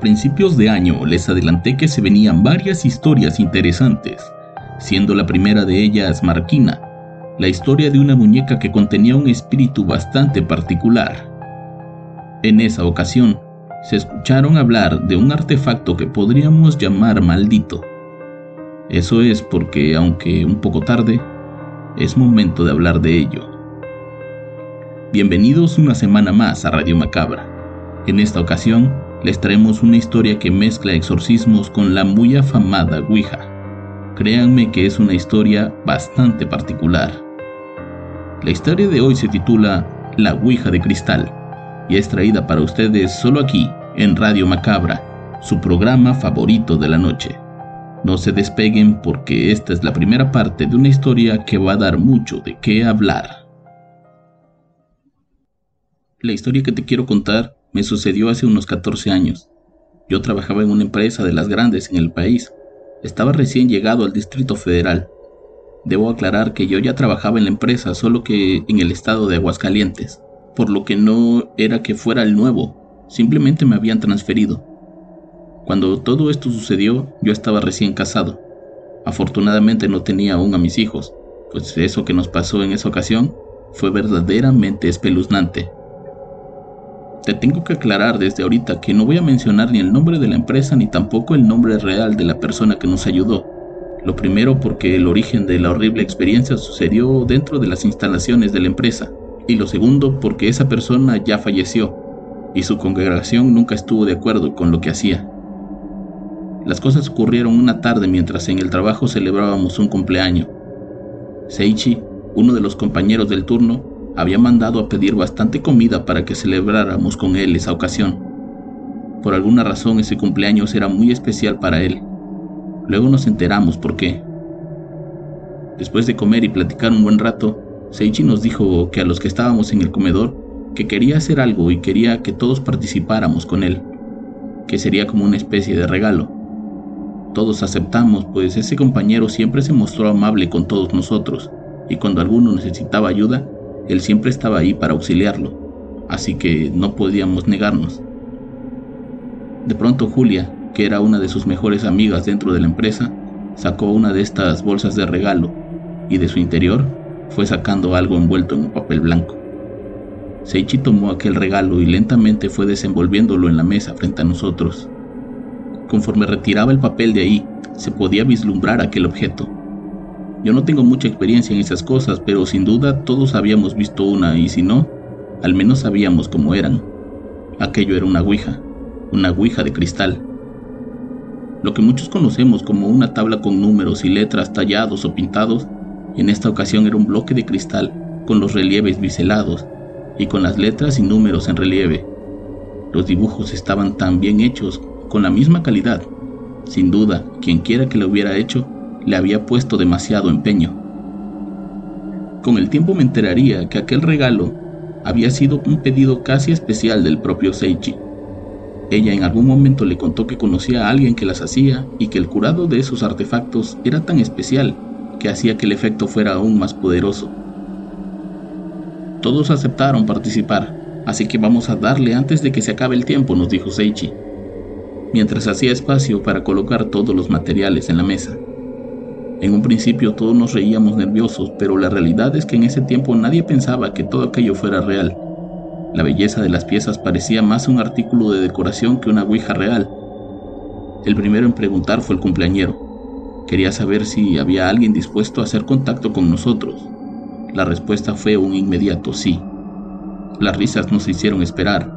Principios de año les adelanté que se venían varias historias interesantes, siendo la primera de ellas Marquina, la historia de una muñeca que contenía un espíritu bastante particular. En esa ocasión, se escucharon hablar de un artefacto que podríamos llamar maldito. Eso es porque, aunque un poco tarde, es momento de hablar de ello. Bienvenidos una semana más a Radio Macabra. En esta ocasión, les traemos una historia que mezcla exorcismos con la muy afamada Ouija. Créanme que es una historia bastante particular. La historia de hoy se titula La Ouija de Cristal y es traída para ustedes solo aquí, en Radio Macabra, su programa favorito de la noche. No se despeguen porque esta es la primera parte de una historia que va a dar mucho de qué hablar. La historia que te quiero contar me sucedió hace unos 14 años. Yo trabajaba en una empresa de las grandes en el país. Estaba recién llegado al Distrito Federal Debo aclarar que yo ya trabajaba en la empresa, solo que en el estado de Aguascalientes, por lo que no era que fuera el nuevo, simplemente me habían transferido. Cuando todo esto sucedió, yo estaba recién casado. Afortunadamente no tenía aún a mis hijos, pues eso que nos pasó en esa ocasión fue verdaderamente espeluznante. Te tengo que aclarar desde ahorita que no voy a mencionar ni el nombre de la empresa ni tampoco el nombre real de la persona que nos ayudó, lo primero porque el origen de la horrible experiencia sucedió dentro de las instalaciones de la empresa. Y lo segundo porque esa persona ya falleció y su congregación nunca estuvo de acuerdo con lo que hacía. Las cosas ocurrieron una tarde mientras en el trabajo celebrábamos un cumpleaños. Seichi, uno de los compañeros del turno, había mandado a pedir bastante comida para que celebráramos con él esa ocasión. Por alguna razón ese cumpleaños era muy especial para él Luego nos enteramos por qué. Después de comer y platicar un buen rato, Seichi nos dijo que a los que estábamos en el comedor, que quería hacer algo y quería que todos participáramos con él, que sería como una especie de regalo. Todos aceptamos, pues ese compañero siempre se mostró amable con todos nosotros, y cuando alguno necesitaba ayuda, él siempre estaba ahí para auxiliarlo, así que no podíamos negarnos. De pronto Julia, que era una de sus mejores amigas dentro de la empresa, sacó una de estas bolsas de regalo y de su interior fue sacando algo envuelto en un papel blanco. Seichi tomó aquel regalo y lentamente fue desenvolviéndolo en la mesa frente a nosotros. Conforme retiraba el papel de ahí, se podía vislumbrar aquel objeto. Yo no tengo mucha experiencia en esas cosas, pero sin duda todos habíamos visto una y si no, al menos sabíamos cómo eran. Aquello era una ouija, una ouija de cristal lo que muchos conocemos como una tabla con números y letras tallados o pintados, en esta ocasión era un bloque de cristal con los relieves biselados y con las letras y números en relieve. Los dibujos estaban tan bien hechos, con la misma calidad. Sin duda, quien quiera que lo hubiera hecho, le había puesto demasiado empeño. Con el tiempo me enteraría que aquel regalo había sido un pedido casi especial del propio Seichi ella en algún momento le contó que conocía a alguien que las hacía y que el curado de esos artefactos era tan especial que hacía que el efecto fuera aún más poderoso. Todos aceptaron participar, así que vamos a darle antes de que se acabe el tiempo, nos dijo Seichi, mientras hacía espacio para colocar todos los materiales en la mesa. En un principio todos nos reíamos nerviosos, pero la realidad es que en ese tiempo nadie pensaba que todo aquello fuera real la belleza de las piezas parecía más un artículo de decoración que una ouija real. El primero en preguntar fue el cumpleañero. Quería saber si había alguien dispuesto a hacer contacto con nosotros. La respuesta fue un inmediato sí. Las risas no se hicieron esperar.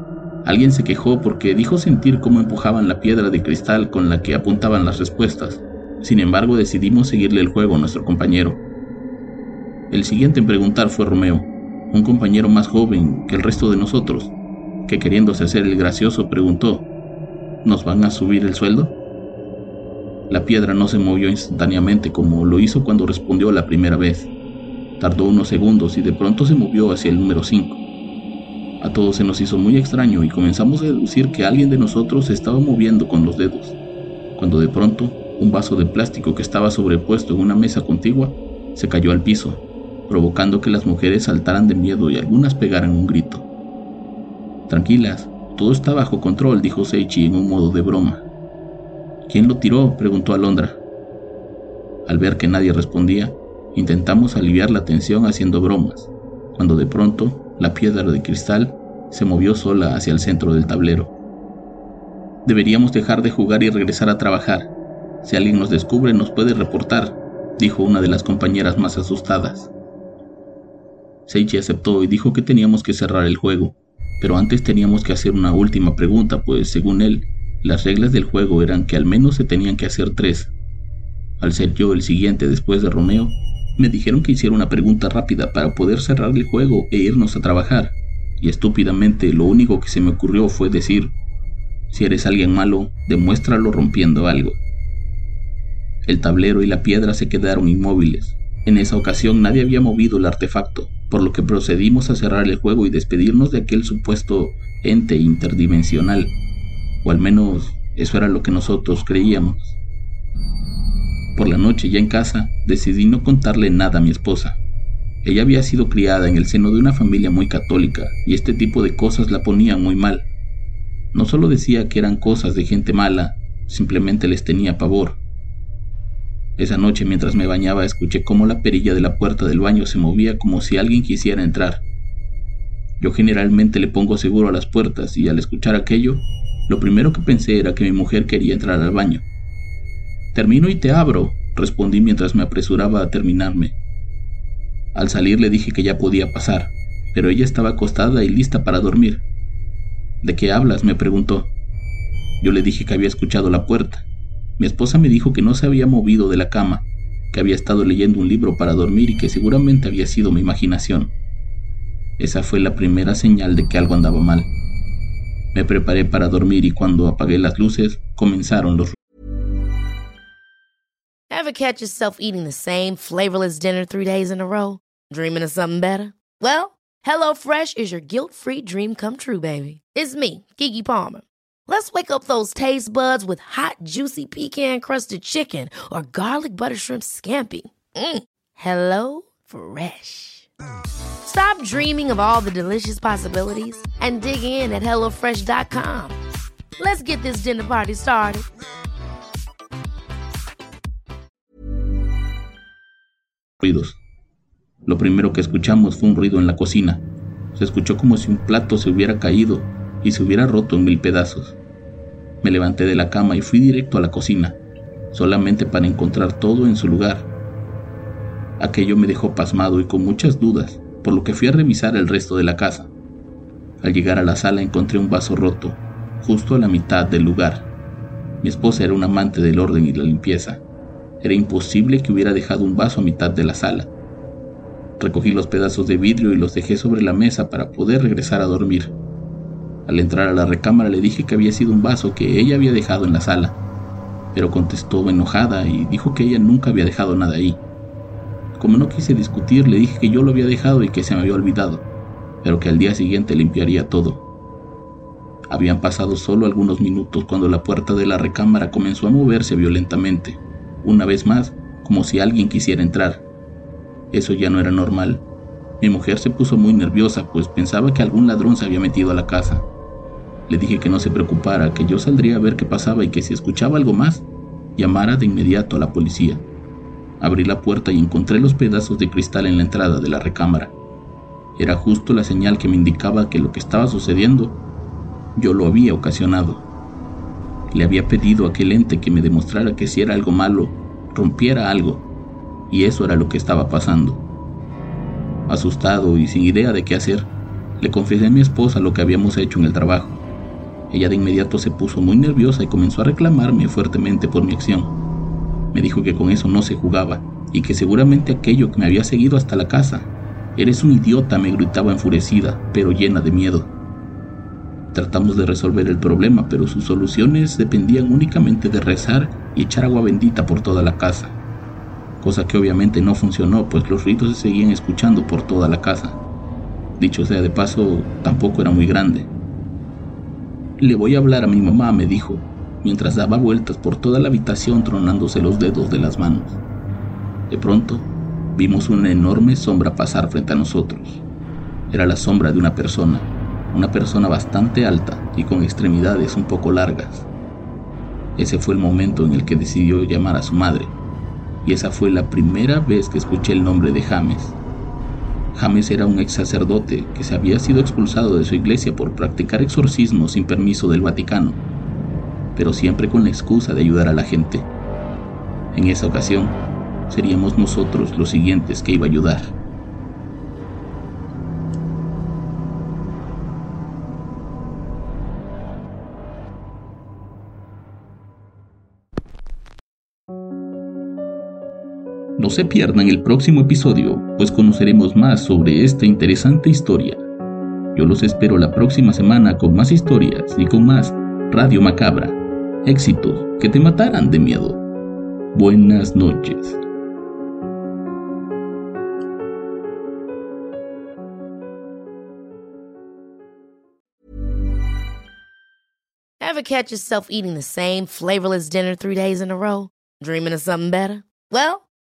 Alguien se quejó porque dijo sentir cómo empujaban la piedra de cristal con la que apuntaban las respuestas. Sin embargo, decidimos seguirle el juego a nuestro compañero. El siguiente en preguntar fue Romeo, un compañero más joven que el resto de nosotros, que queriéndose hacer el gracioso preguntó, ¿nos van a subir el sueldo? La piedra no se movió instantáneamente como lo hizo cuando respondió la primera vez. Tardó unos segundos y de pronto se movió hacia el número 5. A todos se nos hizo muy extraño y comenzamos a deducir que alguien de nosotros se estaba moviendo con los dedos, cuando de pronto un vaso de plástico que estaba sobrepuesto en una mesa contigua se cayó al piso, provocando que las mujeres saltaran de miedo y algunas pegaran un grito. Tranquilas, todo está bajo control, dijo Seichi en un modo de broma. ¿Quién lo tiró? preguntó Alondra. Al ver que nadie respondía, intentamos aliviar la tensión haciendo bromas, cuando de pronto la piedra de cristal se movió sola hacia el centro del tablero. Deberíamos dejar de jugar y regresar a trabajar. Si alguien nos descubre nos puede reportar, dijo una de las compañeras más asustadas. Seichi aceptó y dijo que teníamos que cerrar el juego, pero antes teníamos que hacer una última pregunta, pues según él, las reglas del juego eran que al menos se tenían que hacer tres. Al ser yo el siguiente después de Romeo, me dijeron que hiciera una pregunta rápida para poder cerrar el juego e irnos a trabajar, y estúpidamente lo único que se me ocurrió fue decir, si eres alguien malo, demuéstralo rompiendo algo. El tablero y la piedra se quedaron inmóviles. En esa ocasión nadie había movido el artefacto, por lo que procedimos a cerrar el juego y despedirnos de aquel supuesto ente interdimensional, o al menos eso era lo que nosotros creíamos. Por la noche ya en casa decidí no contarle nada a mi esposa. Ella había sido criada en el seno de una familia muy católica y este tipo de cosas la ponían muy mal. No solo decía que eran cosas de gente mala, simplemente les tenía pavor. Esa noche mientras me bañaba escuché cómo la perilla de la puerta del baño se movía como si alguien quisiera entrar. Yo generalmente le pongo seguro a las puertas y al escuchar aquello, lo primero que pensé era que mi mujer quería entrar al baño. Termino y te abro, respondí mientras me apresuraba a terminarme. Al salir le dije que ya podía pasar, pero ella estaba acostada y lista para dormir. ¿De qué hablas? me preguntó. Yo le dije que había escuchado la puerta. Mi esposa me dijo que no se había movido de la cama, que había estado leyendo un libro para dormir y que seguramente había sido mi imaginación. Esa fue la primera señal de que algo andaba mal. Me preparé para dormir y cuando apagué las luces comenzaron los Ever catch yourself eating the same flavorless dinner three days in a row? Dreaming of something better? Well, HelloFresh is your guilt-free dream come true, baby. It's me, Kiki Palmer. Let's wake up those taste buds with hot, juicy pecan crusted chicken or garlic butter shrimp scampi. Mm. Hello Fresh. Stop dreaming of all the delicious possibilities and dig in at HelloFresh.com. Let's get this dinner party started. Ruidos. Lo primero que escuchamos fue un ruido en la cocina. Se escuchó como si un plato se hubiera caído y se hubiera roto en mil pedazos. Me levanté de la cama y fui directo a la cocina, solamente para encontrar todo en su lugar. Aquello me dejó pasmado y con muchas dudas, por lo que fui a revisar el resto de la casa. Al llegar a la sala encontré un vaso roto, justo a la mitad del lugar. Mi esposa era un amante del orden y la limpieza. Era imposible que hubiera dejado un vaso a mitad de la sala. Recogí los pedazos de vidrio y los dejé sobre la mesa para poder regresar a dormir. Al entrar a la recámara le dije que había sido un vaso que ella había dejado en la sala, pero contestó enojada y dijo que ella nunca había dejado nada ahí. Como no quise discutir, le dije que yo lo había dejado y que se me había olvidado, pero que al día siguiente limpiaría todo. Habían pasado solo algunos minutos cuando la puerta de la recámara comenzó a moverse violentamente, una vez más, como si alguien quisiera entrar. Eso ya no era normal. Mi mujer se puso muy nerviosa, pues pensaba que algún ladrón se había metido a la casa. Le dije que no se preocupara, que yo saldría a ver qué pasaba y que si escuchaba algo más, llamara de inmediato a la policía. Abrí la puerta y encontré los pedazos de cristal en la entrada de la recámara. Era justo la señal que me indicaba que lo que estaba sucediendo yo lo había ocasionado. Le había pedido a aquel ente que me demostrara que si era algo malo, rompiera algo, y eso era lo que estaba pasando. Asustado y sin idea de qué hacer, le confesé a mi esposa lo que habíamos hecho en el trabajo. Ella de inmediato se puso muy nerviosa y comenzó a reclamarme fuertemente por mi acción. Me dijo que con eso no se jugaba y que seguramente aquello que me había seguido hasta la casa. Eres un idiota, me gritaba enfurecida, pero llena de miedo. Tratamos de resolver el problema, pero sus soluciones dependían únicamente de rezar y echar agua bendita por toda la casa, cosa que obviamente no funcionó, pues los ritos se seguían escuchando por toda la casa. Dicho sea de paso, tampoco era muy grande. Le voy a hablar a mi mamá, me dijo, mientras daba vueltas por toda la habitación tronándose los dedos de las manos. De pronto, vimos una enorme sombra pasar frente a nosotros. Era la sombra de una persona, una persona bastante alta y con extremidades un poco largas. Ese fue el momento en el que decidió llamar a su madre, y esa fue la primera vez que escuché el nombre de James. James era un ex sacerdote que se había sido expulsado de su iglesia por practicar exorcismos sin permiso del Vaticano, pero siempre con la excusa de ayudar a la gente. En esa ocasión, seríamos nosotros los siguientes que iba a ayudar. No se pierdan el próximo episodio, pues conoceremos más sobre esta interesante historia. Yo los espero la próxima semana con más historias y con más Radio Macabra. Éxitos que te matarán de miedo. Buenas noches. Ever catch yourself eating the same flavorless dinner three days in a row? Dreaming of something better? Well,